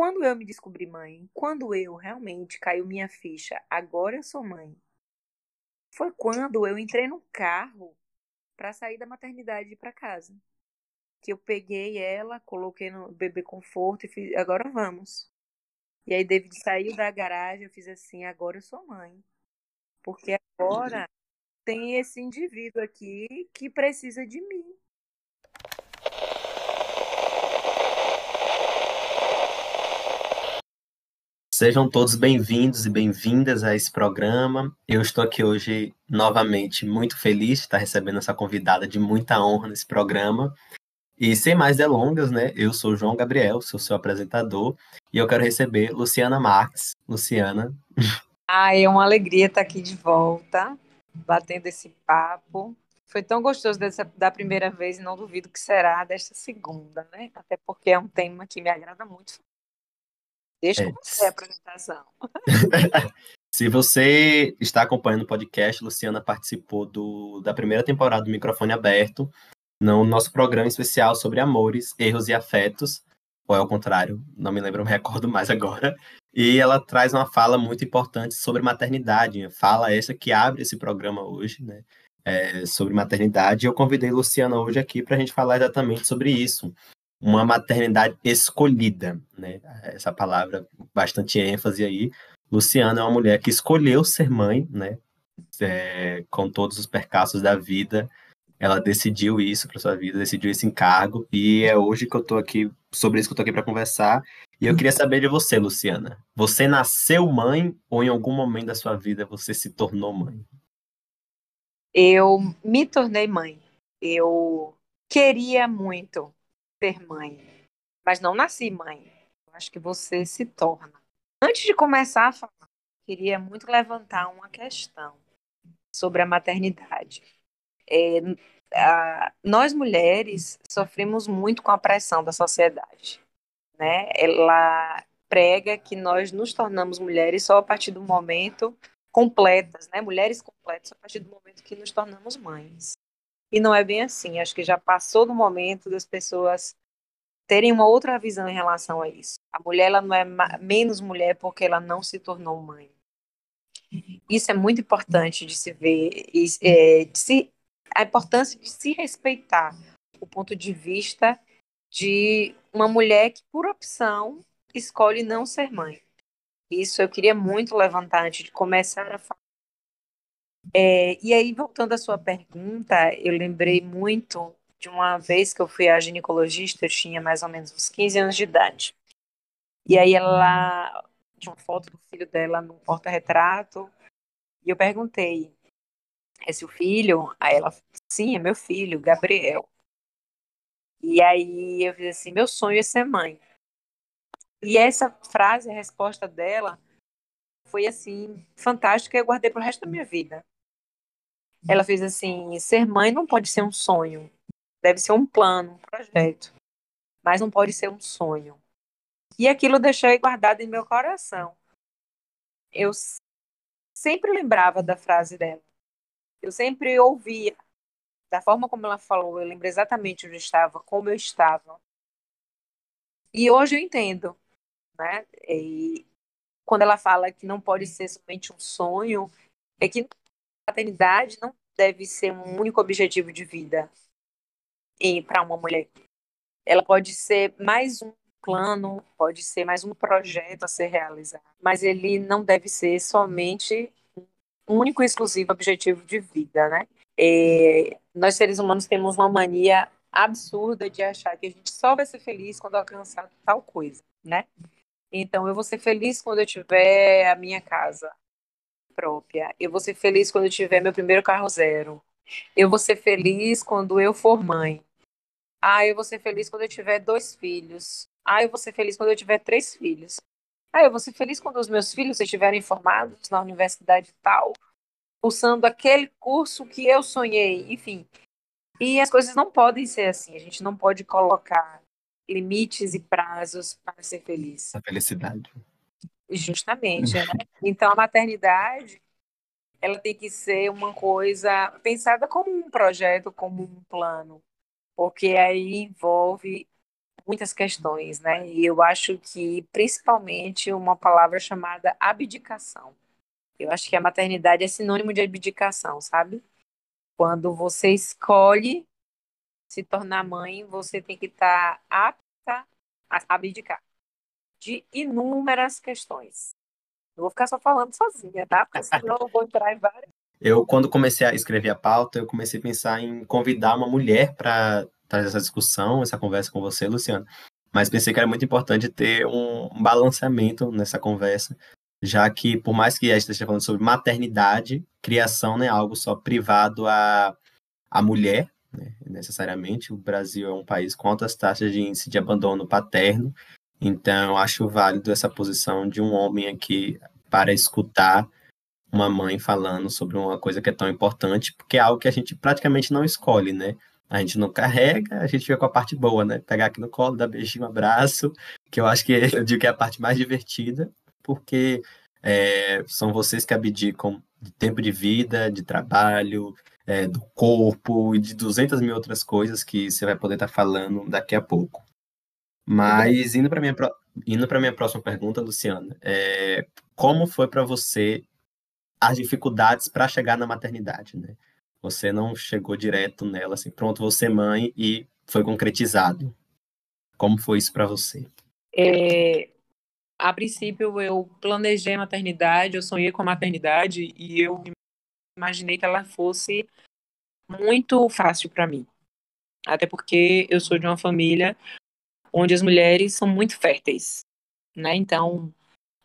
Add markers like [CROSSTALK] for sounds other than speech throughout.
quando eu me descobri mãe, quando eu realmente caiu minha ficha, agora eu sou mãe, foi quando eu entrei no carro para sair da maternidade para casa. Que eu peguei ela, coloquei no bebê conforto e fiz, agora vamos. E aí David saiu da garagem, eu fiz assim, agora eu sou mãe. Porque agora tem esse indivíduo aqui que precisa de mim. Sejam todos bem-vindos e bem-vindas a esse programa. Eu estou aqui hoje novamente muito feliz de estar recebendo essa convidada de muita honra nesse programa. E sem mais delongas, né? Eu sou João Gabriel, sou seu apresentador, e eu quero receber Luciana Marques. Luciana. Ai, é uma alegria estar aqui de volta, batendo esse papo. Foi tão gostoso dessa, da primeira vez e não duvido que será desta segunda, né? Até porque é um tema que me agrada muito Deixa é. você a apresentação. [LAUGHS] Se você está acompanhando o podcast, Luciana participou do, da primeira temporada do Microfone Aberto, no nosso programa especial sobre amores, erros e afetos, ou é ao contrário, não me lembro, me recordo mais agora. E ela traz uma fala muito importante sobre maternidade, fala essa que abre esse programa hoje, né? É, sobre maternidade. Eu convidei Luciana hoje aqui para a gente falar exatamente sobre isso, uma maternidade escolhida, né? Essa palavra bastante ênfase aí. Luciana é uma mulher que escolheu ser mãe, né? É, com todos os percalços da vida, ela decidiu isso para sua vida, decidiu esse encargo e é hoje que eu estou aqui sobre isso que eu tô aqui para conversar. E eu queria saber de você, Luciana. Você nasceu mãe ou em algum momento da sua vida você se tornou mãe? Eu me tornei mãe. Eu queria muito ser mãe, mas não nasci mãe. Eu acho que você se torna. Antes de começar a falar, queria muito levantar uma questão sobre a maternidade. É, a, nós mulheres sofremos muito com a pressão da sociedade, né? Ela prega que nós nos tornamos mulheres só a partir do momento completas, né? Mulheres completas a partir do momento que nos tornamos mães. E não é bem assim. Acho que já passou do momento das pessoas terem uma outra visão em relação a isso. A mulher ela não é menos mulher porque ela não se tornou mãe. Isso é muito importante de se ver, é, de se, a importância de se respeitar o ponto de vista de uma mulher que, por opção, escolhe não ser mãe. Isso eu queria muito levantar antes de começar a falar é, e aí, voltando à sua pergunta, eu lembrei muito de uma vez que eu fui à ginecologista, eu tinha mais ou menos uns 15 anos de idade. E aí ela tinha uma foto do filho dela no porta-retrato, e eu perguntei, é seu filho? Aí ela sim, é meu filho, Gabriel. E aí eu fiz assim, meu sonho é ser mãe. E essa frase, a resposta dela, foi assim, fantástica, eu guardei para o resto da minha vida. Ela fez assim: ser mãe não pode ser um sonho, deve ser um plano, um projeto, mas não pode ser um sonho. E aquilo eu deixei guardado em meu coração. Eu sempre lembrava da frase dela. Eu sempre ouvia. Da forma como ela falou, eu lembro exatamente onde eu estava, como eu estava. E hoje eu entendo, né? E quando ela fala que não pode ser somente um sonho, é que paternidade não deve ser um único objetivo de vida para uma mulher. Ela pode ser mais um plano, pode ser mais um projeto a ser realizado, mas ele não deve ser somente um único e exclusivo objetivo de vida, né? E nós seres humanos temos uma mania absurda de achar que a gente só vai ser feliz quando alcançar tal coisa, né? Então eu vou ser feliz quando eu tiver a minha casa própria. Eu vou ser feliz quando eu tiver meu primeiro carro zero. Eu vou ser feliz quando eu for mãe. Ah, eu vou ser feliz quando eu tiver dois filhos. Ah, eu vou ser feliz quando eu tiver três filhos. Ah, eu vou ser feliz quando os meus filhos estiverem formados na universidade tal, cursando aquele curso que eu sonhei, enfim. E as coisas não podem ser assim. A gente não pode colocar limites e prazos para ser feliz. A felicidade. Justamente, né? Então a maternidade ela tem que ser uma coisa pensada como um projeto, como um plano, porque aí envolve muitas questões, né? E eu acho que principalmente uma palavra chamada abdicação. Eu acho que a maternidade é sinônimo de abdicação, sabe? Quando você escolhe se tornar mãe, você tem que estar apta a abdicar de inúmeras questões. Não vou ficar só falando sozinha, tá? Porque senão eu vou entrar em várias. Eu, quando comecei a escrever a pauta, eu comecei a pensar em convidar uma mulher para trazer essa discussão, essa conversa com você, Luciano. Mas pensei que era muito importante ter um balanceamento nessa conversa, já que, por mais que a gente esteja falando sobre maternidade, criação não é algo só privado à, à mulher, né, necessariamente. O Brasil é um país com altas taxas de índice de abandono paterno, então acho válido essa posição de um homem aqui para escutar uma mãe falando sobre uma coisa que é tão importante, porque é algo que a gente praticamente não escolhe, né? A gente não carrega, a gente fica com a parte boa, né? Pegar aqui no colo, dar beijinho, um abraço, que eu acho que [LAUGHS] eu digo que é a parte mais divertida, porque é, são vocês que abdicam de tempo de vida, de trabalho, é, do corpo e de 200 mil outras coisas que você vai poder estar tá falando daqui a pouco. Mas indo para minha indo para minha próxima pergunta, Luciana, é, como foi para você as dificuldades para chegar na maternidade, né? Você não chegou direto nela, assim, pronto, você é mãe e foi concretizado. Como foi isso para você? É, a princípio, eu planejei a maternidade, eu sonhei com a maternidade e eu imaginei que ela fosse muito fácil para mim. Até porque eu sou de uma família onde as mulheres são muito férteis, né? Então,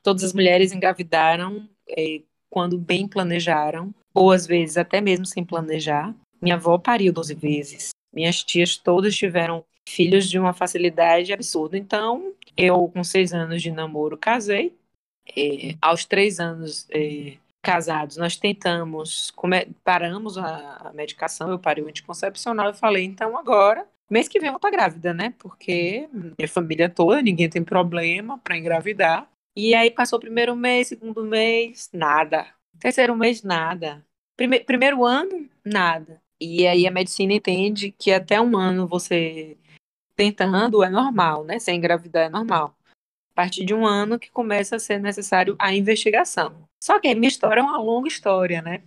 todas as mulheres engravidaram é, quando bem planejaram, ou às vezes até mesmo sem planejar. Minha avó pariu 12 vezes. Minhas tias todas tiveram filhos de uma facilidade absurda. Então, eu, com seis anos de namoro, casei. Aos três anos casados, nós tentamos, come, paramos a, a, medicação, eu parei o anticoncepcional e falei, então agora, mês que vem eu estar grávida, né? Porque minha família toda, ninguém tem problema para engravidar. E aí passou o primeiro mês, segundo mês, nada. Terceiro mês, nada. Prime primeiro ano, nada. E aí a medicina entende que até um ano você tentando é normal, né? Sem engravidar é normal. A partir de um ano que começa a ser necessário a investigação. Só que a minha história é uma longa história, né?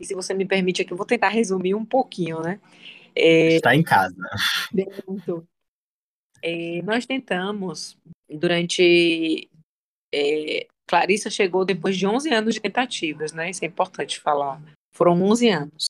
E se você me permite aqui, eu vou tentar resumir um pouquinho, né? É... Está em casa. É, nós tentamos, durante é, Clarissa chegou depois de 11 anos de tentativas, né? Isso é importante falar. Foram 11 anos.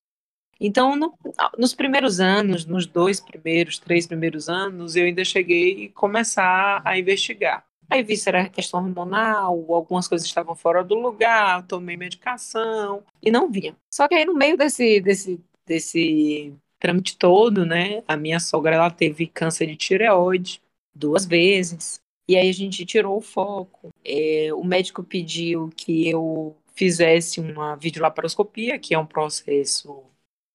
Então, no, nos primeiros anos, nos dois primeiros, três primeiros anos, eu ainda cheguei a começar a investigar. Aí vi se era questão hormonal, algumas coisas estavam fora do lugar, tomei medicação e não vinha. Só que aí no meio desse, desse, desse trâmite todo, né, a minha sogra ela teve câncer de tireoide duas vezes. E aí a gente tirou o foco. É, o médico pediu que eu fizesse uma videolaparoscopia, que é um processo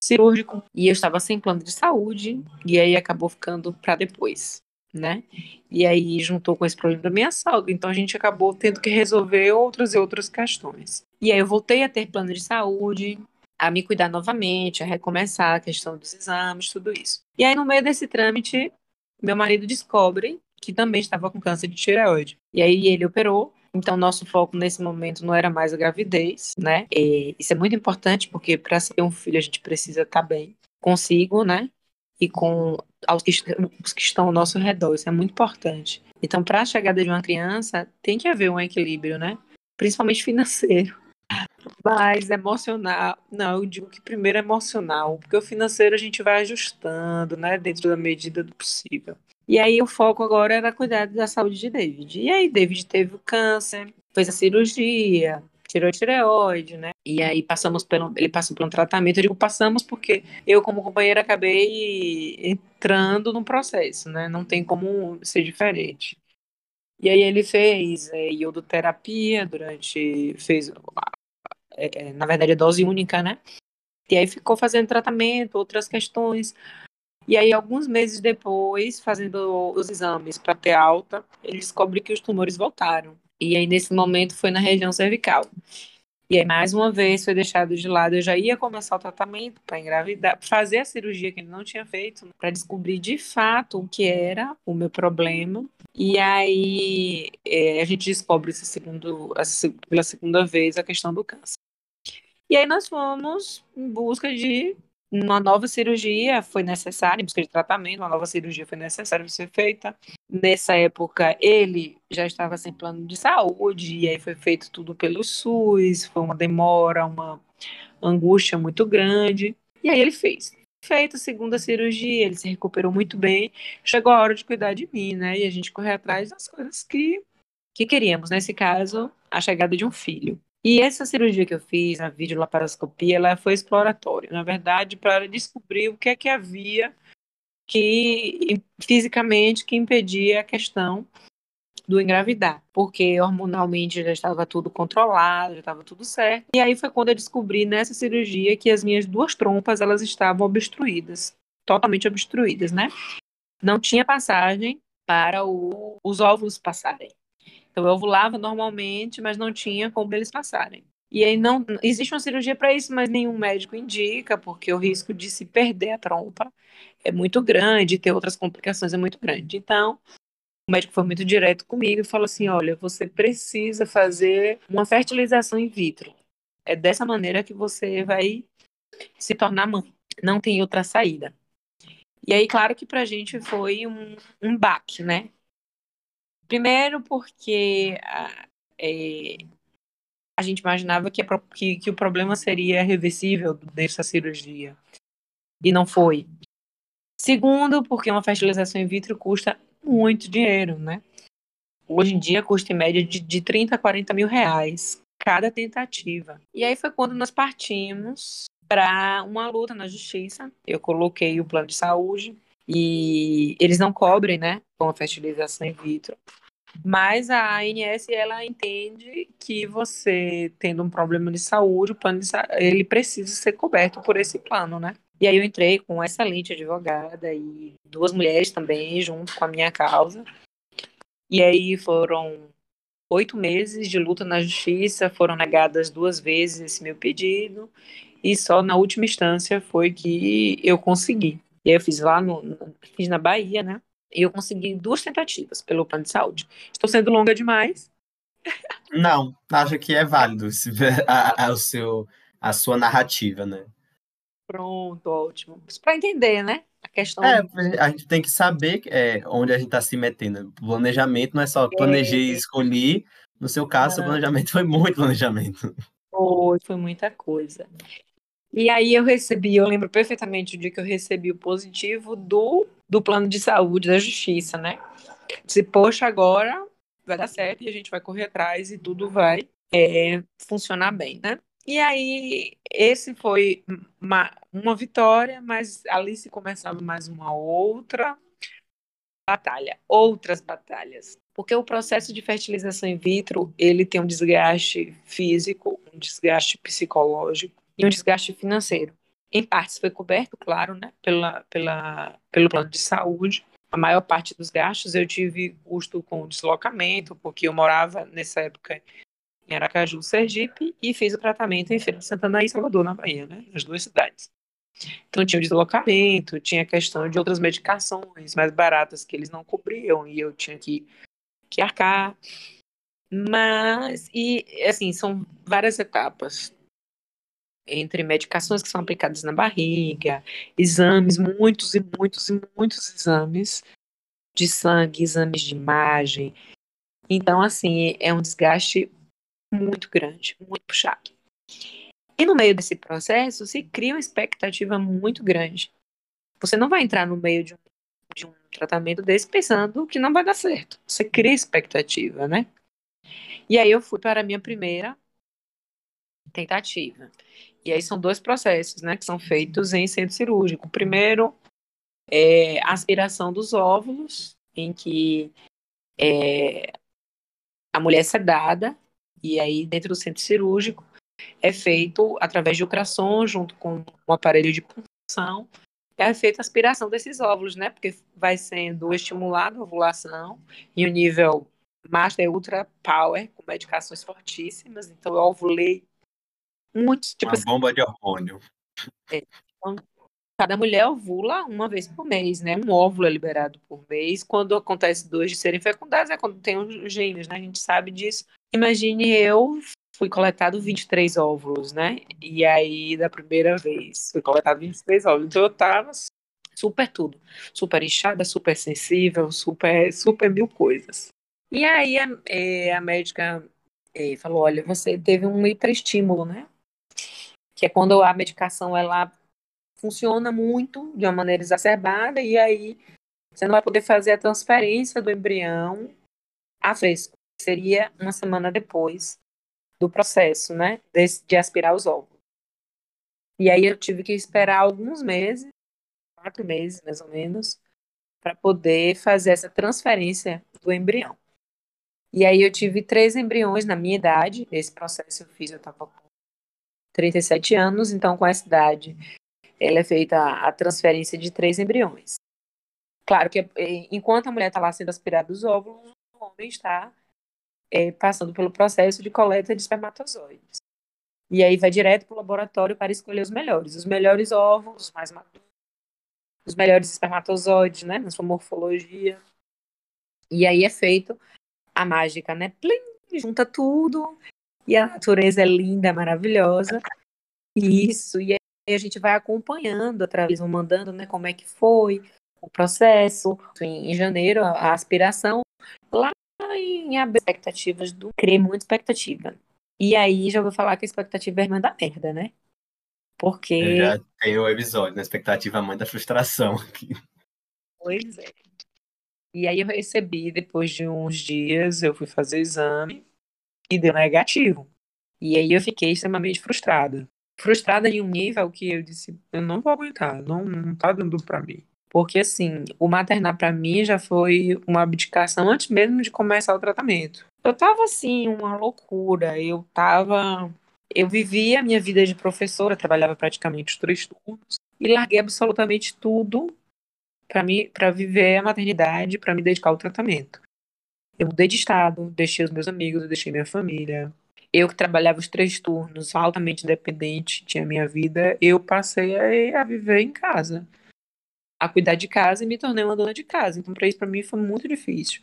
cirúrgico, e eu estava sem plano de saúde, e aí acabou ficando para depois, né? E aí juntou com esse problema da minha saúde, então a gente acabou tendo que resolver outras e outras questões. E aí eu voltei a ter plano de saúde, a me cuidar novamente, a recomeçar a questão dos exames, tudo isso. E aí no meio desse trâmite, meu marido descobre que também estava com câncer de tireoide. E aí ele operou. Então, nosso foco nesse momento não era mais a gravidez, né? E isso é muito importante, porque para ser um filho a gente precisa estar tá bem consigo, né? E com os que, os que estão ao nosso redor. Isso é muito importante. Então, para a chegada de uma criança, tem que haver um equilíbrio, né? Principalmente financeiro. [LAUGHS] Mas emocional, não, eu digo que primeiro é emocional, porque o financeiro a gente vai ajustando, né, dentro da medida do possível. E aí o foco agora era cuidar da saúde de David. E aí David teve o câncer, fez a cirurgia, tirou a tireoide, né? E aí passamos pelo, ele passou por um tratamento. Eu digo passamos porque eu como companheira acabei entrando no processo, né? Não tem como ser diferente. E aí ele fez é, iodoterapia durante, fez, é, é na verdade, a dose única, né? E aí ficou fazendo tratamento, outras questões. E aí, alguns meses depois, fazendo os exames para ter alta, ele descobre que os tumores voltaram. E aí, nesse momento, foi na região cervical. E aí, mais uma vez, foi deixado de lado. Eu já ia começar o tratamento para engravidar, fazer a cirurgia que ele não tinha feito, para descobrir de fato o que era o meu problema. E aí, é, a gente descobre esse segundo, pela segunda vez a questão do câncer. E aí, nós fomos em busca de uma nova cirurgia foi necessária, em busca de tratamento, uma nova cirurgia foi necessária ser feita. Nessa época, ele já estava sem plano de saúde, e aí foi feito tudo pelo SUS, foi uma demora, uma angústia muito grande. E aí ele fez. Feita a segunda cirurgia, ele se recuperou muito bem. Chegou a hora de cuidar de mim, né? E a gente correu atrás das coisas que, que queríamos. Nesse caso, a chegada de um filho. E essa cirurgia que eu fiz, a videolaparoscopia, ela foi exploratória, na verdade, para descobrir o que é que havia que fisicamente que impedia a questão do engravidar, porque hormonalmente já estava tudo controlado, já estava tudo certo. E aí foi quando eu descobri nessa cirurgia que as minhas duas trompas elas estavam obstruídas, totalmente obstruídas, né? Não tinha passagem para o, os óvulos passarem. Então eu ovulava normalmente, mas não tinha como eles passarem. E aí não existe uma cirurgia para isso, mas nenhum médico indica, porque o risco de se perder a trompa é muito grande, ter outras complicações é muito grande. Então, o médico foi muito direto comigo e falou assim: olha, você precisa fazer uma fertilização in vitro. É dessa maneira que você vai se tornar mãe. Não tem outra saída. E aí, claro que para a gente foi um, um baque, né? Primeiro porque a, é, a gente imaginava que, que, que, o problema seria reversível dessa cirurgia. E não foi. Segundo, porque uma fertilização in vitro custa muito dinheiro, né? Hoje em dia custa em média de, de 30 a 40 mil reais cada tentativa. E aí foi quando nós partimos para uma luta na justiça. Eu coloquei o plano de saúde e eles não cobrem, né? com a fertilização in vitro. Mas a ANS ela entende que você tendo um problema de saúde, o plano de, ele precisa ser coberto por esse plano, né? E aí eu entrei com uma excelente advogada e duas mulheres também junto com a minha causa. E aí foram oito meses de luta na justiça, foram negadas duas vezes esse meu pedido e só na última instância foi que eu consegui. E aí eu fiz lá no, fiz na Bahia, né? E eu consegui duas tentativas pelo plano de saúde. Estou sendo longa demais. Não, acho que é válido [LAUGHS] a, a, o seu, a sua narrativa, né? Pronto, ótimo. Para entender, né? A questão. É, a gente tem que saber é, onde a gente está se metendo. Planejamento não é só planejei e é. escolhi. No seu caso, o planejamento foi muito [LAUGHS] planejamento. Foi, foi muita coisa. E aí eu recebi, eu lembro perfeitamente o dia que eu recebi o positivo do, do plano de saúde da justiça, né? Disse, poxa, agora vai dar certo e a gente vai correr atrás e tudo vai é, funcionar bem, né? E aí, esse foi uma, uma vitória, mas ali se começava mais uma outra batalha, outras batalhas. Porque o processo de fertilização in vitro, ele tem um desgaste físico, um desgaste psicológico, e um desgaste financeiro. Em partes foi coberto, claro, né, pela, pela, pelo plano de saúde. A maior parte dos gastos eu tive custo com deslocamento, porque eu morava nessa época em Aracaju, Sergipe, e fiz o tratamento em Feira de Santana e Salvador, na Bahia, né, nas duas cidades. Então tinha o deslocamento, tinha a questão de outras medicações mais baratas que eles não cobriam e eu tinha que, que arcar. Mas, e assim, são várias etapas entre medicações que são aplicadas na barriga, exames, muitos e muitos e muitos exames de sangue, exames de imagem. Então, assim, é um desgaste muito grande, muito puxado. E no meio desse processo se cria uma expectativa muito grande. Você não vai entrar no meio de um, de um tratamento desse pensando que não vai dar certo. Você cria expectativa, né? E aí eu fui para a minha primeira tentativa. E aí são dois processos, né, que são feitos em centro cirúrgico. O primeiro é a aspiração dos óvulos, em que é, a mulher é sedada, e aí dentro do centro cirúrgico é feito através de ultrassom, junto com um aparelho de punção, é feita a aspiração desses óvulos, né, porque vai sendo estimulada a ovulação em um nível Master Ultra Power, com medicações fortíssimas. Então, eu ovulei Muitos, tipo Uma assim, bomba de hormônio. é, então, cada mulher ovula uma vez por mês, né? Um óvulo é liberado por mês. Quando acontece dois de serem fecundados, é quando tem os gêmeos, né? A gente sabe disso. Imagine eu fui coletado 23 óvulos, né? E aí, da primeira vez, fui coletado 23 óvulos. Então eu tava super tudo. Super inchada, super sensível, super, super mil coisas. E aí a, é, a médica é, falou, olha, você teve um hiperestímulo, né? Que é quando a medicação, ela funciona muito de uma maneira exacerbada e aí você não vai poder fazer a transferência do embrião a fresco. Seria uma semana depois do processo, né, de, de aspirar os óvulos. E aí eu tive que esperar alguns meses, quatro meses mais ou menos, para poder fazer essa transferência do embrião. E aí eu tive três embriões na minha idade, esse processo eu fiz, eu estava com 37 anos, então com essa idade ela é feita a transferência de três embriões. Claro que eh, enquanto a mulher está lá sendo aspirada os óvulos, o homem está é, passando pelo processo de coleta de espermatozoides. E aí vai direto para o laboratório para escolher os melhores. Os melhores óvulos, os mais maduros, os melhores espermatozoides, né, na sua morfologia. E aí é feito a mágica, né? Plim, junta tudo e a natureza é linda, maravilhosa. Isso, e aí a gente vai acompanhando, através, mandando, né, como é que foi o processo. Em, em janeiro, a aspiração. Lá em abril, expectativas do. Criei muita expectativa. E aí já vou falar que a expectativa é irmã da merda, né? Porque. Eu já tenho o episódio, na expectativa mãe da frustração aqui. Pois é. E aí eu recebi, depois de uns dias, eu fui fazer o exame e deu negativo. E aí eu fiquei extremamente frustrada. Frustrada em um nível que eu disse, eu não vou aguentar, não, não tá dando pra mim. Porque, assim, o maternar para mim já foi uma abdicação antes mesmo de começar o tratamento. Eu tava, assim, uma loucura. Eu tava. Eu vivia a minha vida de professora, trabalhava praticamente os três turnos, e larguei absolutamente tudo para mim, para viver a maternidade, para me dedicar ao tratamento. Eu mudei de estado, deixei os meus amigos, eu deixei minha família. Eu que trabalhava os três turnos, altamente independente, tinha minha vida, eu passei a, a viver em casa a cuidar de casa e me tornei uma dona de casa. Então, para isso, para mim, foi muito difícil.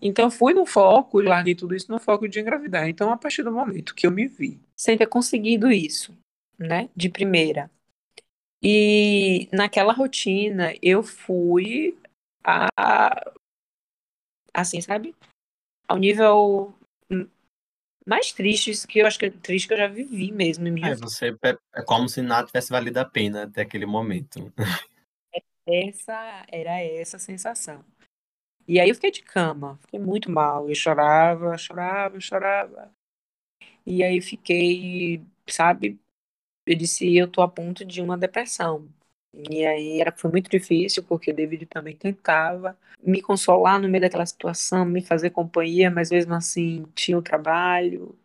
Então, fui no foco larguei tudo isso no foco de engravidar. Então, a partir do momento que eu me vi sem ter conseguido isso, né, de primeira, e naquela rotina, eu fui a. Assim, sabe? Ao nível mais triste que eu acho que é triste que eu já vivi mesmo em minha é, você é, como se nada tivesse valido a pena até aquele momento. Essa era essa a sensação. E aí eu fiquei de cama, fiquei muito mal. Eu chorava, chorava, chorava. E aí fiquei, sabe? Eu disse, eu tô a ponto de uma depressão. E aí era, foi muito difícil, porque o David também tentava me consolar no meio daquela situação, me fazer companhia, mas mesmo assim tinha o trabalho.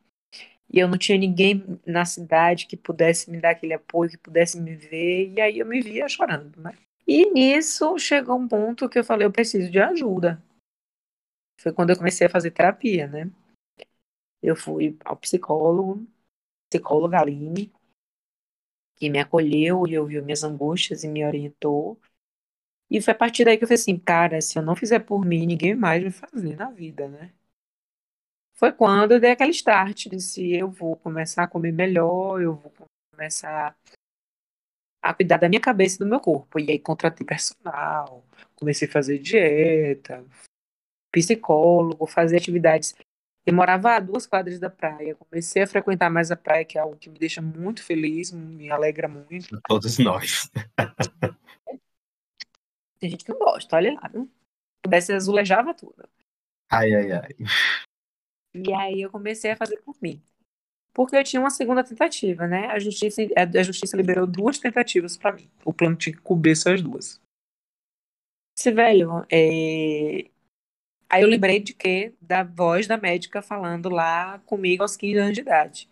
E eu não tinha ninguém na cidade que pudesse me dar aquele apoio, que pudesse me ver. E aí eu me via chorando, né? E nisso chegou um ponto que eu falei, eu preciso de ajuda. Foi quando eu comecei a fazer terapia, né? Eu fui ao psicólogo, psicóloga Aline, que me acolheu e ouviu minhas angústias e me orientou. E foi a partir daí que eu falei assim, cara, se eu não fizer por mim, ninguém mais vai fazer na vida, né? Foi quando eu dei aquele start, disse, eu vou começar a comer melhor, eu vou começar a cuidar da minha cabeça e do meu corpo. E aí contratei personal, comecei a fazer dieta, psicólogo, fazer atividades. Eu morava a duas quadras da praia, comecei a frequentar mais a praia, que é algo que me deixa muito feliz, me alegra muito. Todos nós. Tem gente que não gosta, olha lá, viu? Se pudesse, azulejava tudo. Ai, ai, ai. E aí eu comecei a fazer por mim porque eu tinha uma segunda tentativa, né? A justiça, a justiça liberou duas tentativas para mim. O plano tinha que cobrir essas duas. Esse velho, é... aí eu lembrei de que da voz da médica falando lá comigo aos 15 anos de idade.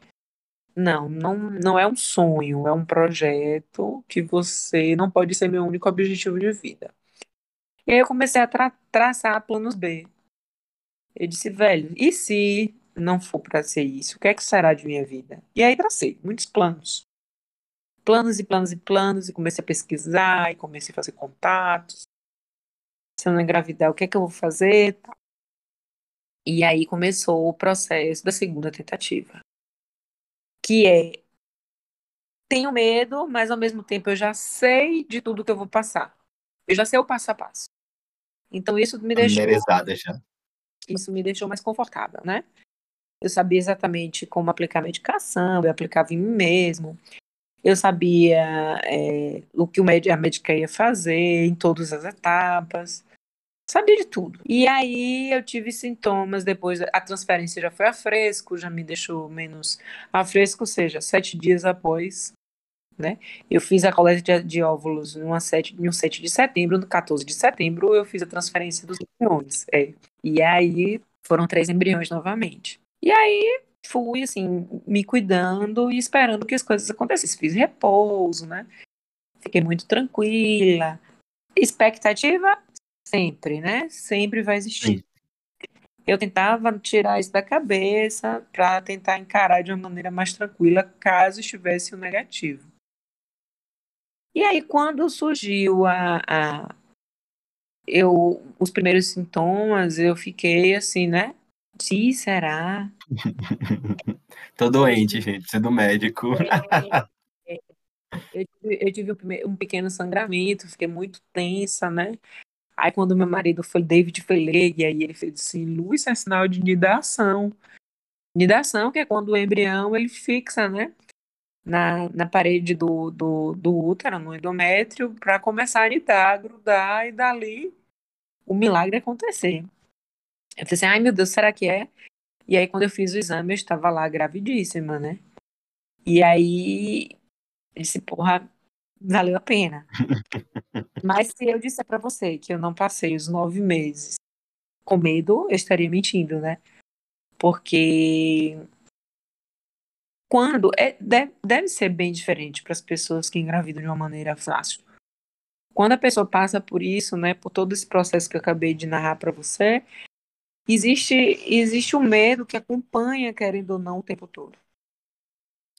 Não, não, não é um sonho, é um projeto que você não pode ser meu único objetivo de vida. E aí eu comecei a tra traçar planos B. Eu disse, velho, e se não for para ser isso, o que é que será de minha vida? E aí tracei muitos planos. Planos e planos e planos, e comecei a pesquisar, e comecei a fazer contatos. Se eu não engravidar, o que é que eu vou fazer? E aí começou o processo da segunda tentativa. Que é tenho medo, mas ao mesmo tempo eu já sei de tudo que eu vou passar. Eu já sei o passo a passo. Então isso me deixou já. Isso me deixou mais confortável, né? Eu sabia exatamente como aplicar a medicação, eu aplicava em mim mesmo. Eu sabia é, o que a médica ia fazer em todas as etapas. Sabia de tudo. E aí eu tive sintomas depois. A transferência já foi a fresco, já me deixou menos a fresco, ou seja, sete dias após né? Eu fiz a coleta de, de óvulos numa 7, em um 7 de setembro, no 14 de setembro eu fiz a transferência dos embriões. É. E aí foram três embriões novamente. E aí fui, assim, me cuidando e esperando que as coisas acontecessem. Fiz repouso, né? Fiquei muito tranquila. Expectativa sempre, né? Sempre vai existir. Sim. Eu tentava tirar isso da cabeça para tentar encarar de uma maneira mais tranquila caso estivesse o negativo. E aí, quando surgiu a, a, eu, os primeiros sintomas, eu fiquei assim, né? Se será? [LAUGHS] Tô doente, gente, precisa do médico. É, [LAUGHS] é, eu, eu tive um, um pequeno sangramento, fiquei muito tensa, né? Aí quando meu marido foi, David foi e aí ele fez assim, luz é sinal de nidação. Nidação, que é quando o embrião ele fixa, né? na, na parede do, do, do útero, no endométrio, para começar a nidar, grudar e dali o milagre acontecer. Eu pensei assim, ai meu Deus, será que é? E aí quando eu fiz o exame, eu estava lá gravidíssima, né? E aí eu disse, porra, valeu a pena. Mas se eu disser para você que eu não passei os nove meses com medo, eu estaria mentindo, né? Porque quando é, deve, deve ser bem diferente para as pessoas que engravidam de uma maneira fácil. Quando a pessoa passa por isso, né, por todo esse processo que eu acabei de narrar para você, existe existe um medo que acompanha, querendo ou não, o tempo todo.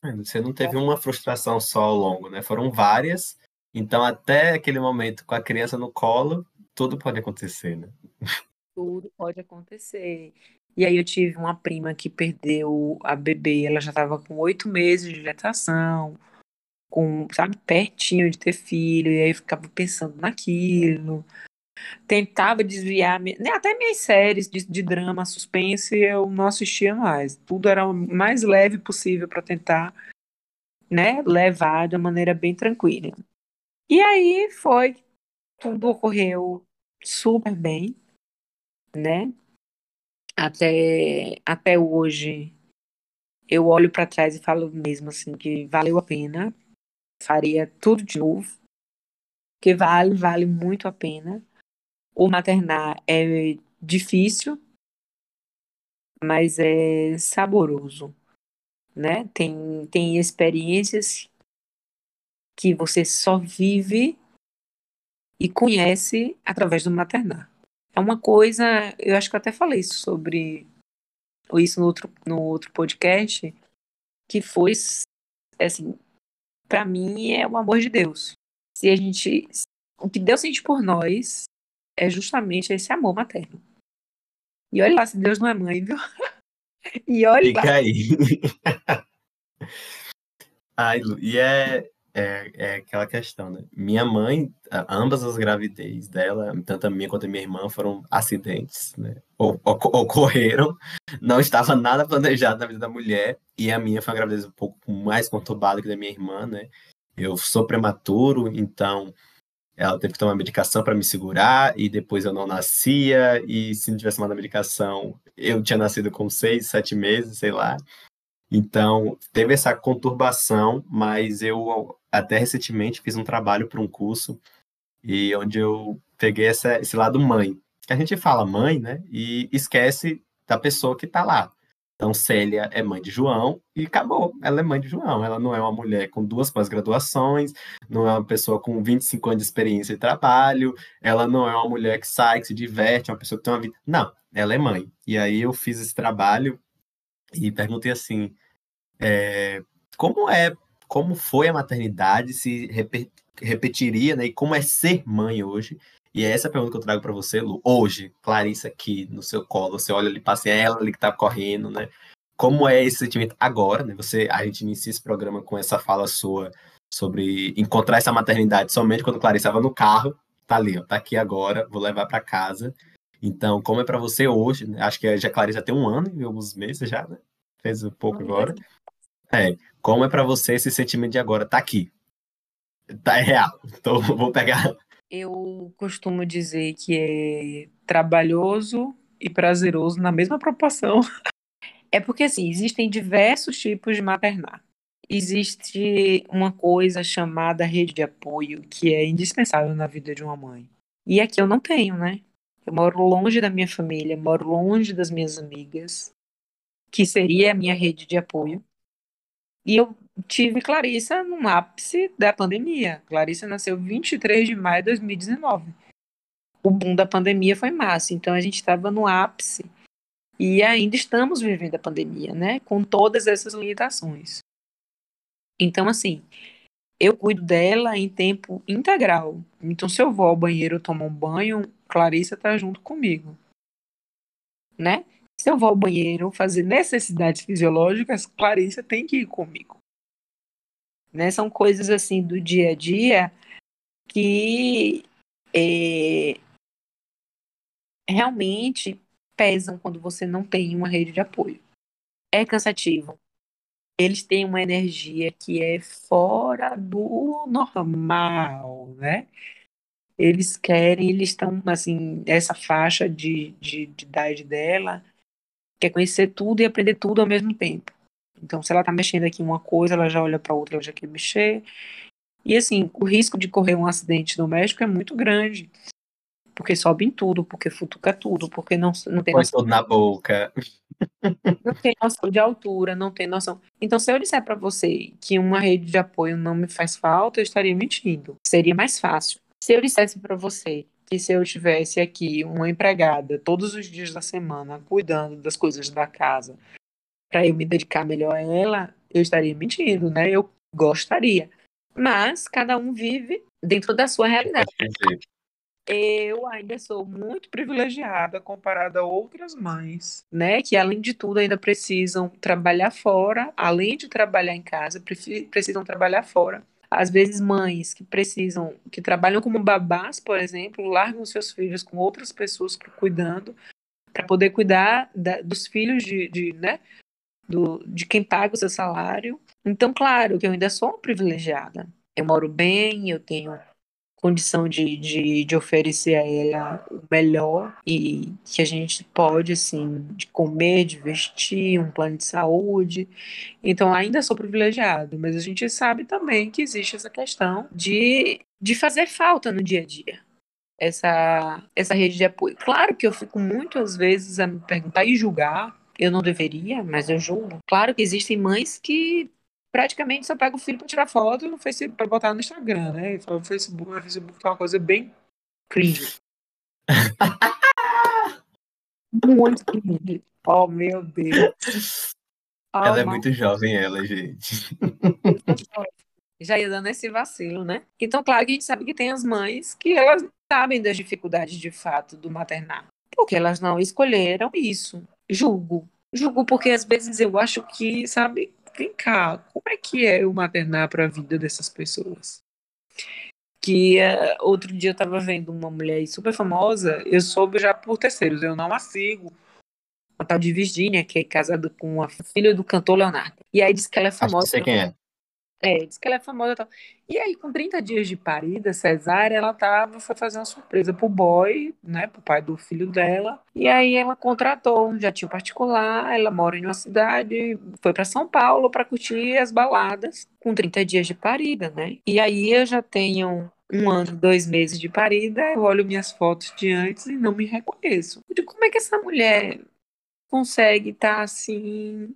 É, você não teve uma frustração só ao longo, né? Foram várias. Então, até aquele momento com a criança no colo, tudo pode acontecer, né? Tudo pode acontecer. E aí eu tive uma prima que perdeu a bebê, ela já estava com oito meses de gestação, com, sabe, pertinho de ter filho, e aí eu ficava pensando naquilo. Tentava desviar, né, até minhas séries de, de drama, suspense, eu não assistia mais. Tudo era o mais leve possível para tentar, né, levar de uma maneira bem tranquila. E aí foi, tudo ocorreu super bem, né? até, até hoje eu olho para trás e falo mesmo assim que valeu a pena, faria tudo de novo, que vale, vale muito a pena. O maternar é difícil, mas é saboroso, né? Tem, tem experiências que você só vive e conhece através do maternar. É uma coisa, eu acho que eu até falei sobre isso no outro, no outro podcast, que foi, assim, para mim é o amor de Deus. Se a gente, o que Deus sente por nós é justamente esse amor materno. E olha lá se Deus não é mãe, viu? [LAUGHS] E olha Fica lá. aí. [LAUGHS] Ai, e é, é, é aquela questão, né? Minha mãe, ambas as gravidez dela, tanto a minha quanto a minha irmã, foram acidentes, né? ocorreram, não estava nada planejado na vida da mulher, e a minha foi uma gravidez um pouco mais conturbada que a da minha irmã, né? Eu sou prematuro, então ela teve que tomar medicação para me segurar, e depois eu não nascia, e se não tivesse tomado a medicação, eu tinha nascido com seis, sete meses, sei lá. Então, teve essa conturbação, mas eu até recentemente fiz um trabalho para um curso e onde eu peguei essa, esse lado mãe. A gente fala mãe, né? E esquece da pessoa que está lá. Então, Célia é mãe de João e acabou. Ela é mãe de João. Ela não é uma mulher com duas pós-graduações, não é uma pessoa com 25 anos de experiência de trabalho, ela não é uma mulher que sai, que se diverte, é uma pessoa que tem uma vida. Não, ela é mãe. E aí eu fiz esse trabalho e perguntei assim: é, como é, como foi a maternidade, se repetiria, né? E como é ser mãe hoje? E é essa a pergunta que eu trago para você, Lu. Hoje, Clarissa aqui no seu colo, você olha ali, passa ela ali que tá correndo, né? Como é esse sentimento agora, né? Você, a gente inicia esse programa com essa fala sua sobre encontrar essa maternidade somente quando Clarissa estava no carro, tá ali, ó, tá aqui agora, vou levar para casa. Então, como é para você hoje? Né? Acho que a Clarissa tem um ano e alguns meses já, né? Fez um pouco agora. É, como é para você esse sentimento de agora? Tá aqui. Tá é real. Então, [LAUGHS] vou pegar. Eu costumo dizer que é trabalhoso e prazeroso na mesma proporção. [LAUGHS] É porque, assim, existem diversos tipos de maternar. Existe uma coisa chamada rede de apoio, que é indispensável na vida de uma mãe. E aqui eu não tenho, né? Eu moro longe da minha família, moro longe das minhas amigas, que seria a minha rede de apoio. E eu tive Clarissa no ápice da pandemia. Clarissa nasceu 23 de maio de 2019. O boom da pandemia foi massa, então a gente estava no ápice e ainda estamos vivendo a pandemia, né? Com todas essas limitações. Então, assim, eu cuido dela em tempo integral. Então, se eu vou ao banheiro tomar um banho, Clarissa tá junto comigo. Né? Se eu vou ao banheiro fazer necessidades fisiológicas, Clarissa tem que ir comigo. Né? São coisas assim do dia a dia que é, realmente pesam quando você não tem uma rede de apoio. É cansativo, eles têm uma energia que é fora do normal, né? Eles querem, eles estão, assim, essa faixa de, de, de idade dela, quer conhecer tudo e aprender tudo ao mesmo tempo. Então, se ela tá mexendo aqui uma coisa, ela já olha para outra, ela já quer mexer. E assim, o risco de correr um acidente doméstico é muito grande. Porque sobe em tudo, porque futuca tudo, porque não, não tem Põe noção. tudo na boca. [LAUGHS] Não tem noção de altura, não tem noção. Então, se eu disser para você que uma rede de apoio não me faz falta, eu estaria mentindo. Seria mais fácil. Se eu dissesse para você que se eu tivesse aqui uma empregada todos os dias da semana cuidando das coisas da casa, para eu me dedicar melhor a ela, eu estaria mentindo, né? Eu gostaria. Mas cada um vive dentro da sua realidade eu ainda sou muito privilegiada comparada a outras mães, né? Que além de tudo ainda precisam trabalhar fora, além de trabalhar em casa, precisam trabalhar fora. Às vezes mães que precisam, que trabalham como babás, por exemplo, largam seus filhos com outras pessoas cuidando para poder cuidar da, dos filhos de, de né? Do, de quem paga o seu salário. Então, claro que eu ainda sou privilegiada. Eu moro bem, eu tenho condição de, de, de oferecer a ela o melhor e que a gente pode, assim, de comer, de vestir, um plano de saúde. Então, ainda sou privilegiado, mas a gente sabe também que existe essa questão de, de fazer falta no dia a dia. Essa, essa rede de apoio. Claro que eu fico muitas vezes a me perguntar e julgar, eu não deveria, mas eu julgo. Claro que existem mães que praticamente só pega o filho para tirar foto no Facebook, para botar no Instagram, né? E o Facebook, o Facebook tá uma coisa bem cringe. [LAUGHS] muito cringe. Oh, meu Deus. Oh, ela é muito jovem, ela, gente. [LAUGHS] Já ia dando esse vacilo, né? Então, claro que a gente sabe que tem as mães que elas sabem das dificuldades de fato do maternar. Porque elas não escolheram isso. Julgo. Julgo porque às vezes eu acho que, sabe, vem cá, como é que é o maternar para a vida dessas pessoas? Que uh, outro dia eu estava vendo uma mulher super famosa, eu soube já por terceiros, eu não a sigo, a tal de Virginia, que é casada com a filha do cantor Leonardo. E aí diz que ela é famosa. Acho que sei quem é. É, diz que ela é famosa e tal. E aí, com 30 dias de parida, cesárea, ela tava, foi fazer uma surpresa pro boy, né, pro pai do filho dela. E aí ela contratou um jatinho particular, ela mora em uma cidade, foi para São Paulo para curtir as baladas, com 30 dias de parida, né? E aí eu já tenho um ano, dois meses de parida, eu olho minhas fotos de antes e não me reconheço. Eu digo, como é que essa mulher consegue estar tá, assim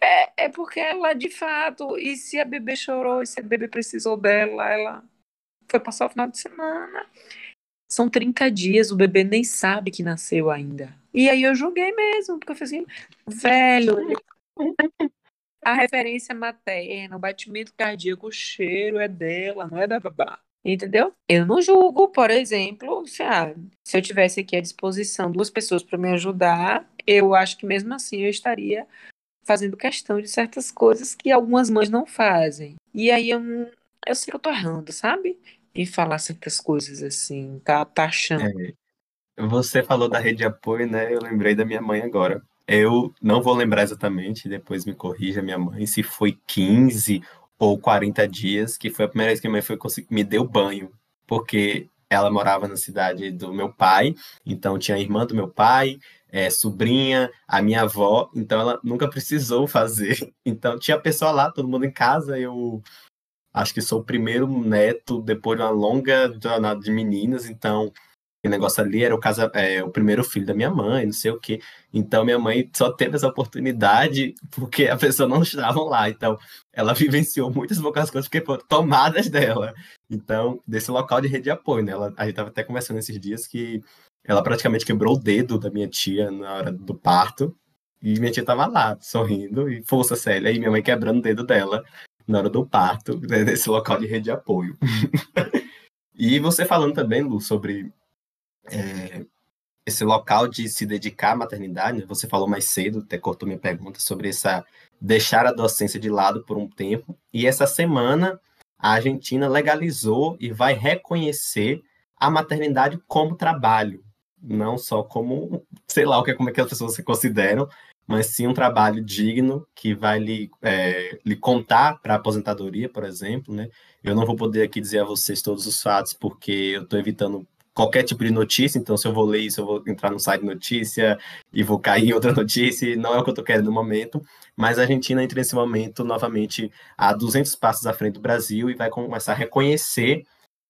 é, é porque ela, de fato, e se a bebê chorou, e se a bebê precisou dela, ela foi passar o final de semana. São 30 dias, o bebê nem sabe que nasceu ainda. E aí eu julguei mesmo, porque eu falei assim, velho, a referência materna, o batimento cardíaco, o cheiro é dela, não é da babá. Entendeu? Eu não julgo, por exemplo, se, ah, se eu tivesse aqui à disposição duas pessoas para me ajudar, eu acho que mesmo assim eu estaria fazendo questão de certas coisas que algumas mães não fazem. E aí eu, eu sei que eu tô errando, sabe? Em falar certas coisas assim, tá, tá achando. É, você falou da rede de apoio, né? Eu lembrei da minha mãe agora. Eu não vou lembrar exatamente, depois me corrija minha mãe, se foi 15 ou 40 dias, que foi a primeira vez que minha mãe foi, me deu banho, porque ela morava na cidade do meu pai, então tinha a irmã do meu pai, é, sobrinha, a minha avó, então ela nunca precisou fazer. [LAUGHS] Então tinha pessoa lá, todo mundo em casa, eu acho que sou o primeiro neto depois de uma longa jornada de meninas, então o negócio ali era o, casa, é, o primeiro filho da minha mãe, não sei o quê. Então minha mãe só teve essa oportunidade [LAUGHS] porque a pessoa não estava lá. Então ela [LAUGHS] vivenciou muitas poucas coisas porque foram tomadas dela. Então, desse local de rede de apoio, né? Ela, a gente estava até conversando esses dias que ela praticamente quebrou o dedo da minha tia na hora do parto. E minha tia tava lá, sorrindo, e força, Célia, e minha mãe quebrando o dedo dela na hora do parto, [LAUGHS] né, nesse local de rede de apoio. [LAUGHS] e você falando também, Lu, sobre é, esse local de se dedicar à maternidade, né? você falou mais cedo, até cortou minha pergunta, sobre essa deixar a docência de lado por um tempo, e essa semana a Argentina legalizou e vai reconhecer a maternidade como trabalho, não só como, sei lá o que, como é que as pessoas se consideram, mas sim um trabalho digno que vai lhe, é, lhe contar para a aposentadoria, por exemplo, né? Eu não vou poder aqui dizer a vocês todos os fatos, porque eu estou evitando qualquer tipo de notícia, então se eu vou ler isso, eu vou entrar no site de notícia e vou cair em outra [LAUGHS] notícia, não é o que eu estou querendo no momento, mas a Argentina entra nesse momento novamente a 200 passos à frente do Brasil e vai começar a reconhecer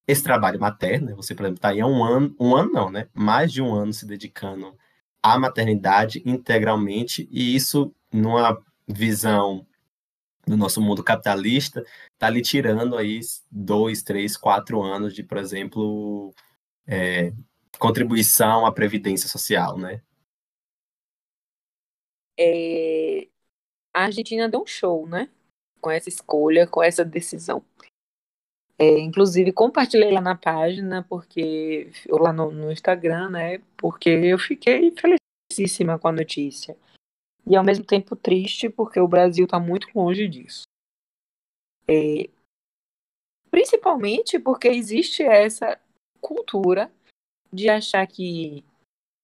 esse trabalho materno, né? você, por exemplo, está aí há um ano, um ano não, né? Mais de um ano se dedicando à maternidade integralmente, e isso, numa visão do nosso mundo capitalista, está lhe tirando aí dois, três, quatro anos de, por exemplo, é, contribuição à previdência social, né? É, a Argentina deu um show, né? Com essa escolha, com essa decisão. É, inclusive, compartilhei lá na página, porque lá no, no, Instagram, né? Porque eu fiquei felicíssima com a notícia. E ao mesmo tempo triste, porque o Brasil está muito longe disso. É, principalmente porque existe essa cultura de achar que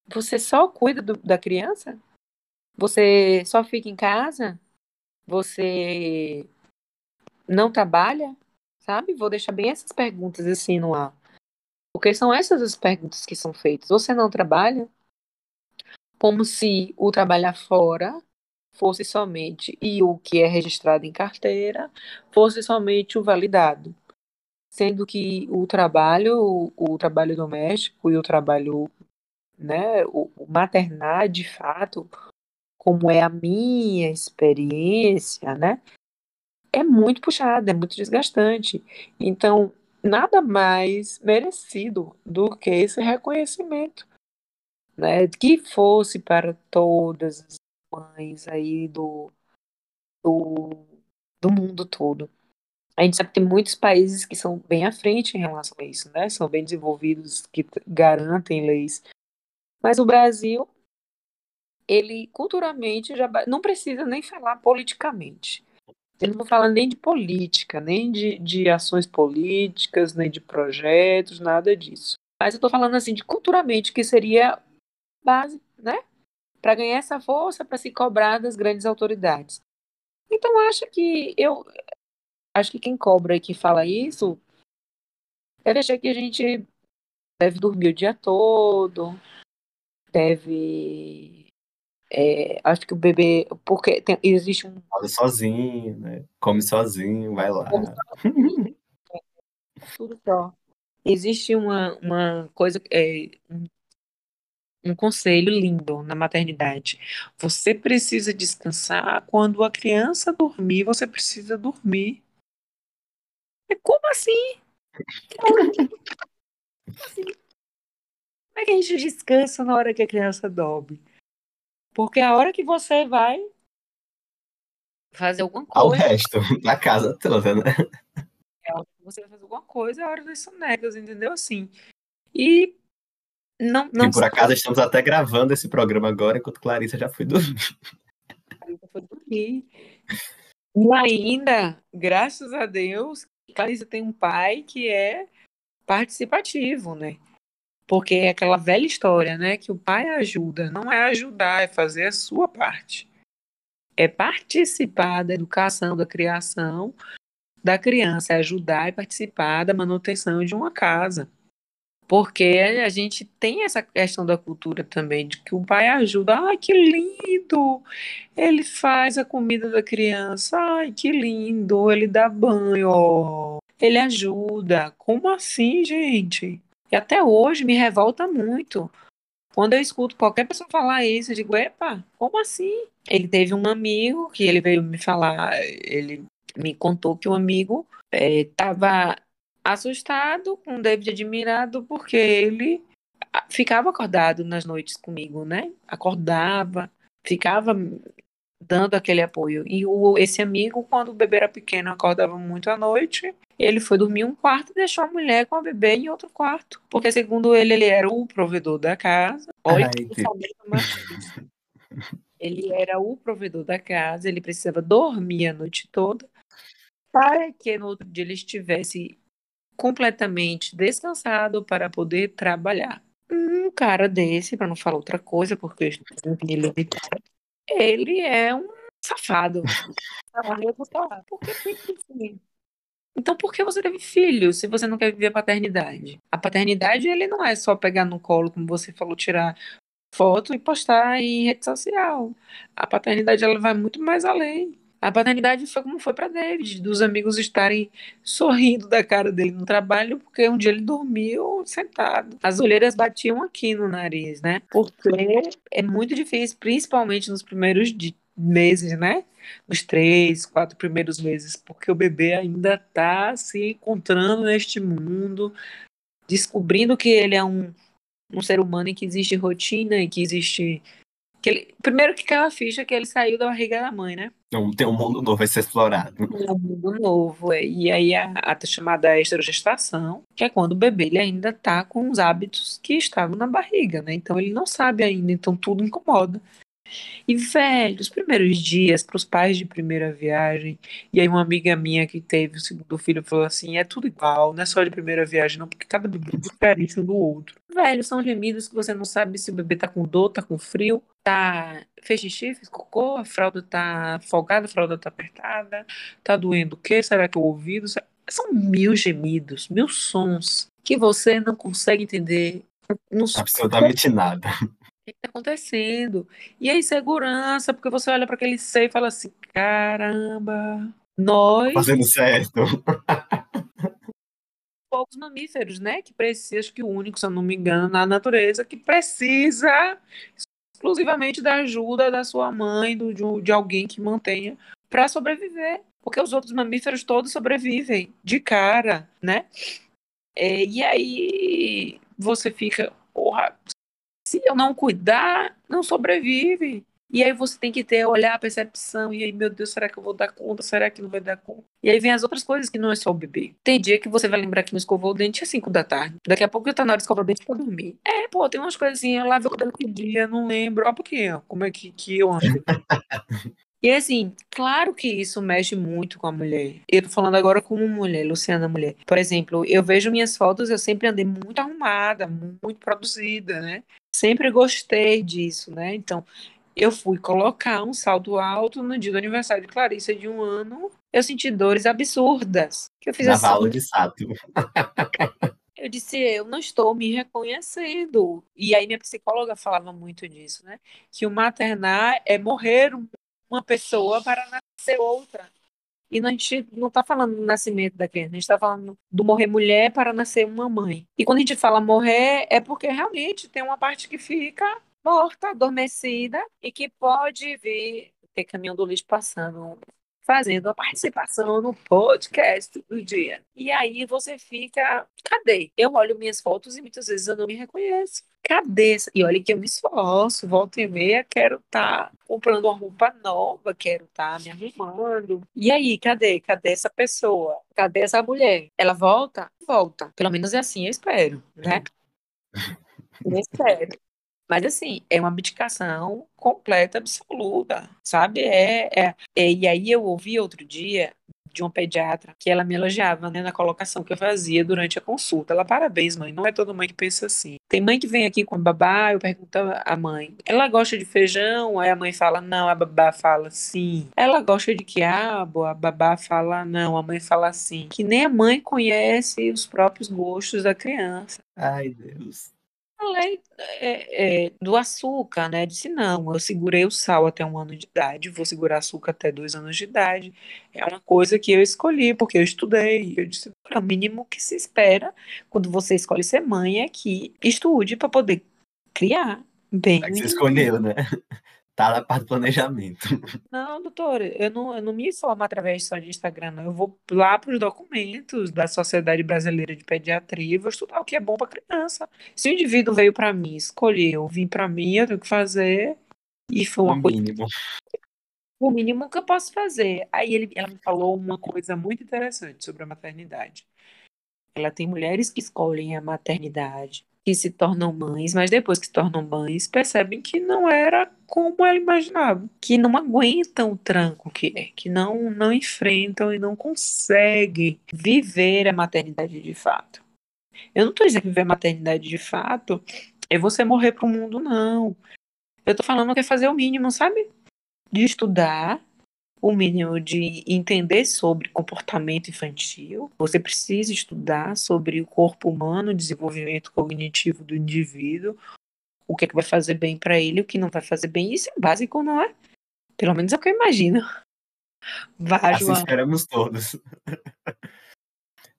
você só cuida do, da criança, você só fica em casa, você não trabalha, sabe? Vou deixar bem essas perguntas assim no ar. Porque são essas as perguntas que são feitas. Você não trabalha? Como se o trabalhar fora fosse somente e o que é registrado em carteira fosse somente o validado. Sendo que o trabalho, o, o trabalho doméstico e o trabalho, né, o, o maternar, de fato, como é a minha experiência, né, é muito puxado, é muito desgastante. Então, nada mais merecido do que esse reconhecimento, né? Que fosse para todas as mães aí do, do, do mundo todo. A gente sabe que tem muitos países que são bem à frente em relação a isso, né? São bem desenvolvidos, que garantem leis. Mas o Brasil, ele culturalmente já não precisa nem falar politicamente. Eu não vou falar nem de política, nem de, de ações políticas, nem de projetos, nada disso. Mas eu estou falando assim de culturalmente, que seria base, né? Para ganhar essa força, para se cobrar das grandes autoridades. Então, acho que eu acho que quem cobra e que fala isso deve achar que a gente deve dormir o dia todo, deve é, acho que o bebê. Porque tem, existe um. Come sozinho, né? Come sozinho, vai lá. Tudo só. Existe uma, uma coisa. É, um, um conselho lindo na maternidade. Você precisa descansar quando a criança dormir, você precisa dormir. É como assim? Como assim? Como é que a gente descansa na hora que a criança dorme? Porque a hora que você vai fazer alguma coisa. Ao resto [LAUGHS] da casa toda, né? É a hora que você vai fazer alguma coisa, é a hora das sonegas, entendeu? Assim. E não, não e por acaso estamos até gravando esse programa agora, enquanto Clarissa já foi dormir. Clarissa foi dormir. E ainda, graças a Deus, Clarissa tem um pai que é participativo, né? Porque é aquela velha história, né? Que o pai ajuda, não é ajudar, é fazer a sua parte. É participar da educação, da criação da criança, é ajudar e participar da manutenção de uma casa. Porque a gente tem essa questão da cultura também, de que o pai ajuda. Ai, que lindo! Ele faz a comida da criança. Ai, que lindo! Ele dá banho. Ele ajuda. Como assim, gente? E até hoje me revolta muito. Quando eu escuto qualquer pessoa falar isso, eu digo, epa, como assim? Ele teve um amigo que ele veio me falar, ele me contou que o amigo estava é, assustado, com David admirado, porque ele ficava acordado nas noites comigo, né? Acordava, ficava dando aquele apoio. E o, esse amigo, quando o bebê era pequeno, acordava muito à noite. Ele foi dormir um quarto e deixou a mulher com a bebê em outro quarto. Porque, segundo ele, ele era o provedor da casa. Olha Ai, que Ele era o provedor da casa, ele precisava dormir a noite toda para que no outro dia ele estivesse completamente descansado para poder trabalhar. Um cara desse, para não falar outra coisa, porque ele, ele é um safado. [LAUGHS] Por que? Então, por que você teve filho se você não quer viver a paternidade? A paternidade, ele não é só pegar no colo, como você falou, tirar foto e postar em rede social. A paternidade, ela vai muito mais além. A paternidade foi como foi para David, dos amigos estarem sorrindo da cara dele no trabalho, porque um dia ele dormiu sentado. As olheiras batiam aqui no nariz, né? Porque é muito difícil, principalmente nos primeiros meses, né? Nos três, quatro primeiros meses, porque o bebê ainda está se encontrando neste mundo, descobrindo que ele é um, um ser humano em que existe rotina e que existe que ele, primeiro que caiu a ficha que ele saiu da barriga da mãe, né? Não, tem um mundo novo a ser explorado. Um mundo novo, é. E aí a, a chamada esterogestação, que é quando o bebê ele ainda tá com os hábitos que estavam na barriga, né? Então ele não sabe ainda, então tudo incomoda. E, velho, os primeiros dias para os pais de primeira viagem, e aí uma amiga minha que teve o segundo filho falou assim: é tudo igual, não é só de primeira viagem, não, porque cada bebê é diferente um do outro. Velho, são gemidos que você não sabe se o bebê tá com dor, tá com frio, tá. fez xixi, fez cocô, a fralda tá folgada, a fralda tá apertada, tá doendo o quê? Será que é o ouvido? São mil gemidos, mil sons que você não consegue entender. Absolutamente nada que está acontecendo? E a insegurança, porque você olha para aquele ser e fala assim: caramba, nós. Fazendo certo. [LAUGHS] Poucos mamíferos, né? Que precisam, acho que o único, se eu não me engano, na natureza, que precisa exclusivamente da ajuda da sua mãe, do, de, de alguém que mantenha para sobreviver. Porque os outros mamíferos todos sobrevivem de cara, né? É, e aí você fica, porra, se eu não cuidar, não sobrevive. E aí você tem que ter, olhar a percepção, e aí, meu Deus, será que eu vou dar conta? Será que não vai dar conta? E aí vem as outras coisas que não é só o bebê. Tem dia que você vai lembrar que não escovou o dente às 5 da tarde. Daqui a pouco tá na hora de escovar o dente pra dormir. É, pô, tem umas coisinhas lá, ver o dia, não lembro. Ó, porque, como é que, que eu ando. [LAUGHS] E assim, claro que isso mexe muito com a mulher. Eu tô falando agora como mulher, Luciana mulher. Por exemplo, eu vejo minhas fotos, eu sempre andei muito arrumada, muito produzida, né? Sempre gostei disso, né? Então, eu fui colocar um salto alto no dia do aniversário de Clarissa de um ano. Eu senti dores absurdas. Que eu fiz Cavalo assim, de sato. [LAUGHS] Eu disse, eu não estou me reconhecendo. E aí minha psicóloga falava muito disso, né? Que o maternar é morrer uma pessoa para nascer outra. E a gente não está falando do nascimento da criança, a gente está falando do morrer mulher para nascer uma mãe. E quando a gente fala morrer, é porque realmente tem uma parte que fica morta, adormecida, e que pode vir ter caminhão do lixo passando fazendo a participação no podcast do dia. E aí você fica, cadê? Eu olho minhas fotos e muitas vezes eu não me reconheço. Cadê? E olha que eu me esforço, volta e meia, quero estar tá comprando uma roupa nova, quero estar tá me arrumando. E aí, cadê? Cadê essa pessoa? Cadê essa mulher? Ela volta? Volta. Pelo menos é assim, eu espero, né? [LAUGHS] Eu espero. Mas, assim, é uma abdicação completa, absoluta, sabe? É, é, é, e aí eu ouvi outro dia de uma pediatra que ela me elogiava né, na colocação que eu fazia durante a consulta. Ela, parabéns, mãe. Não é toda mãe que pensa assim. Tem mãe que vem aqui com a babá, eu pergunto à mãe, ela gosta de feijão? Aí a mãe fala, não, a babá fala sim. Ela gosta de quiabo? A babá fala não, a mãe fala sim. Que nem a mãe conhece os próprios gostos da criança. Ai, Deus falei é, é, do açúcar, né? Disse, não, eu segurei o sal até um ano de idade, vou segurar açúcar até dois anos de idade. É uma coisa que eu escolhi, porque eu estudei. Eu disse, o mínimo que se espera quando você escolhe ser mãe é que estude para poder criar bem. É que você escolheu, né? Tá na parte do planejamento. [LAUGHS] Não, doutor, eu não, eu não me informo através só de Instagram, não. Eu vou lá para os documentos da Sociedade Brasileira de Pediatria e vou estudar o que é bom para criança. Se o indivíduo veio para mim, escolheu, vim para mim, eu tenho que fazer. E foi uma o coisa. Mínimo. O mínimo que eu posso fazer. Aí ele, ela me falou uma coisa muito interessante sobre a maternidade. Ela tem mulheres que escolhem a maternidade que se tornam mães, mas depois que se tornam mães, percebem que não era como ela imaginava, que não aguentam o tranco que é, que não, não enfrentam e não conseguem viver a maternidade de fato. Eu não estou dizendo que viver a maternidade de fato é você morrer para o mundo, não. Eu estou falando que é fazer o mínimo, sabe? De estudar, o mínimo de entender sobre comportamento infantil. Você precisa estudar sobre o corpo humano, o desenvolvimento cognitivo do indivíduo, o que, é que vai fazer bem para ele, o que não vai fazer bem. Isso é básico, não é? Pelo menos é o que eu imagino. Vá, assim João. esperamos todos. [LAUGHS]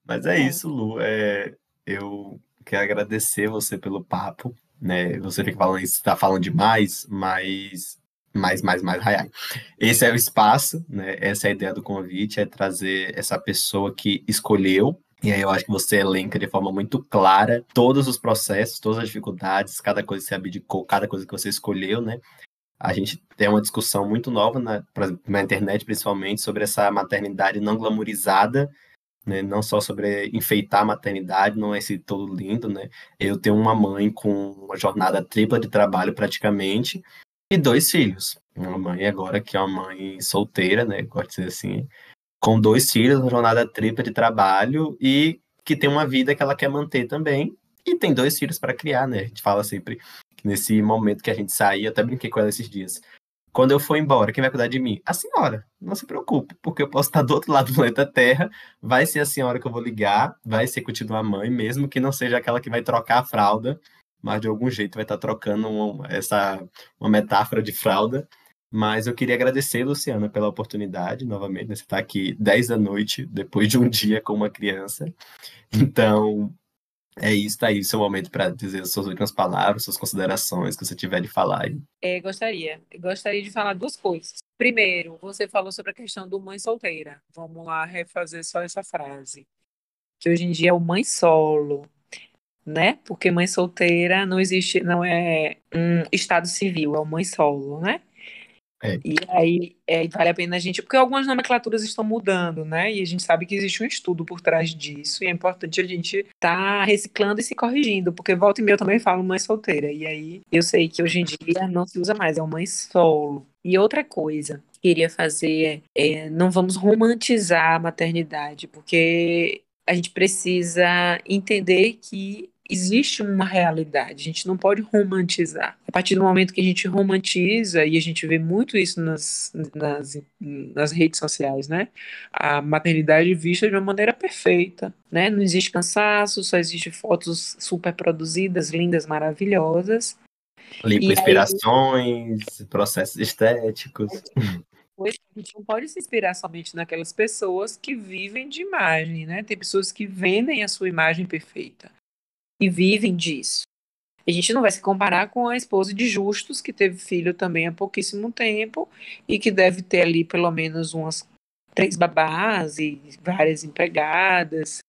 Mas é, é, isso, Lu. É, eu quero agradecer você pelo papo. Né? Você fica falando isso, está falando demais, mas mais, mais, mais raiai. Esse é o espaço, né? Essa é a ideia do convite, é trazer essa pessoa que escolheu e aí eu acho que você elenca de forma muito clara todos os processos, todas as dificuldades, cada coisa que você abdicou, cada coisa que você escolheu, né? A gente tem uma discussão muito nova na, na internet, principalmente, sobre essa maternidade não glamorizada, né? Não só sobre enfeitar a maternidade, não é esse todo lindo, né? Eu tenho uma mãe com uma jornada tripla de trabalho praticamente, e dois filhos. Uma mãe agora que é uma mãe solteira, né? Gosto de dizer assim, com dois filhos, uma jornada tripla de trabalho e que tem uma vida que ela quer manter também. E tem dois filhos para criar, né? A gente fala sempre que nesse momento que a gente sair, até brinquei com ela esses dias. Quando eu for embora, quem vai cuidar de mim? A senhora. Não se preocupe, porque eu posso estar do outro lado do planeta Terra. Vai ser a senhora que eu vou ligar, vai ser continuar a mãe, mesmo que não seja aquela que vai trocar a fralda mas de algum jeito vai estar trocando um, essa uma metáfora de fralda. Mas eu queria agradecer, Luciana, pela oportunidade, novamente, né? Você está aqui 10 da noite, depois de um [LAUGHS] dia com uma criança. Então, é isso, tá aí seu momento para dizer as suas últimas palavras, suas considerações que você tiver de falar. É, gostaria. Gostaria de falar duas coisas. Primeiro, você falou sobre a questão do mãe solteira. Vamos lá refazer só essa frase. Que hoje em dia é o mãe solo né? Porque mãe solteira não existe, não é um estado civil, é uma mãe solo, né? É. E aí é, vale a pena a gente, porque algumas nomenclaturas estão mudando, né? E a gente sabe que existe um estudo por trás disso, e é importante a gente estar tá reciclando e se corrigindo, porque volta e meia eu também falo mãe solteira, e aí eu sei que hoje em dia não se usa mais, é uma mãe solo. E outra coisa, queria fazer é, não vamos romantizar a maternidade, porque a gente precisa entender que existe uma realidade, a gente não pode romantizar. A partir do momento que a gente romantiza, e a gente vê muito isso nas, nas, nas redes sociais, né? A maternidade vista de uma maneira perfeita, né? Não existe cansaço, só existe fotos super produzidas, lindas, maravilhosas. Lipoinspirações, aí... processos estéticos. a gente não pode se inspirar somente naquelas pessoas que vivem de imagem, né? Tem pessoas que vendem a sua imagem perfeita e vivem disso. A gente não vai se comparar com a esposa de Justus, que teve filho também há pouquíssimo tempo e que deve ter ali pelo menos umas três babás e várias empregadas.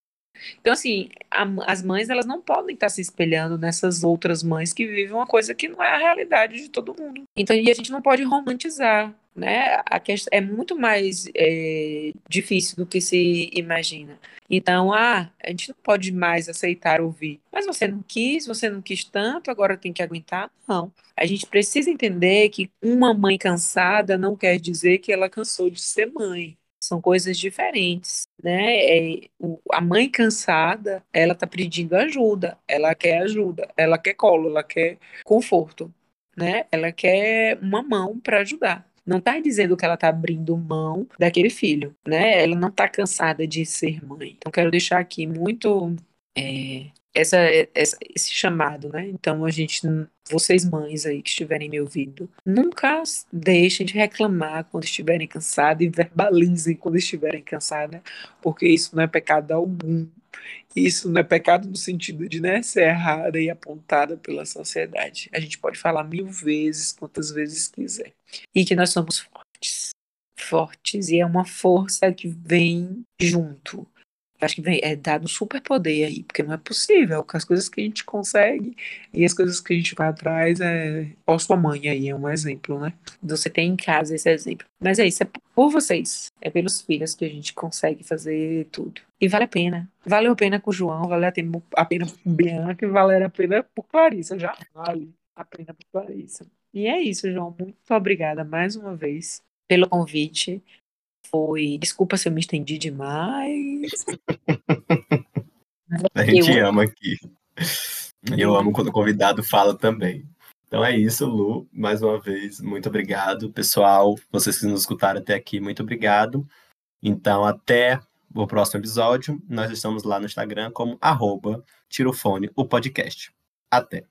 Então, assim, a, as mães elas não podem estar se espelhando nessas outras mães que vivem uma coisa que não é a realidade de todo mundo. Então, e a gente não pode romantizar, né? A questão é muito mais é, difícil do que se imagina. Então, ah, a gente não pode mais aceitar ouvir. Mas você não quis, você não quis tanto, agora tem que aguentar? Não. A gente precisa entender que uma mãe cansada não quer dizer que ela cansou de ser mãe. São coisas diferentes, né? É, o, a mãe cansada, ela tá pedindo ajuda, ela quer ajuda, ela quer colo, ela quer conforto, né? Ela quer uma mão para ajudar. Não está dizendo que ela está abrindo mão daquele filho, né? Ela não está cansada de ser mãe. Então quero deixar aqui muito é, essa, essa, esse chamado, né? Então a gente, vocês mães aí que estiverem me ouvindo, nunca deixem de reclamar quando estiverem cansadas e verbalizem quando estiverem cansadas, porque isso não é pecado algum. Isso não é pecado no sentido de né, ser errada e apontada pela sociedade. A gente pode falar mil vezes, quantas vezes quiser. E que nós somos fortes. Fortes, e é uma força que vem junto acho que vem, é dado um superpoder aí, porque não é possível, as coisas que a gente consegue e as coisas que a gente vai atrás, é. Ó, sua mãe aí é um exemplo, né? Você tem em casa esse exemplo. Mas é isso, é por vocês, é pelos filhos que a gente consegue fazer tudo. E vale a pena. Valeu a pena com o João, vale a pena, com Bianca, vale a pena por Clarissa, já vale a pena por Clarissa. E é isso, João. Muito obrigada mais uma vez pelo convite foi. Desculpa se eu me estendi demais. [LAUGHS] A gente eu... ama aqui. Eu amo quando o convidado fala também. Então é isso, Lu. Mais uma vez, muito obrigado. Pessoal, vocês que nos escutaram até aqui, muito obrigado. Então, até o próximo episódio. Nós estamos lá no Instagram como arroba Tirofone, o podcast. Até.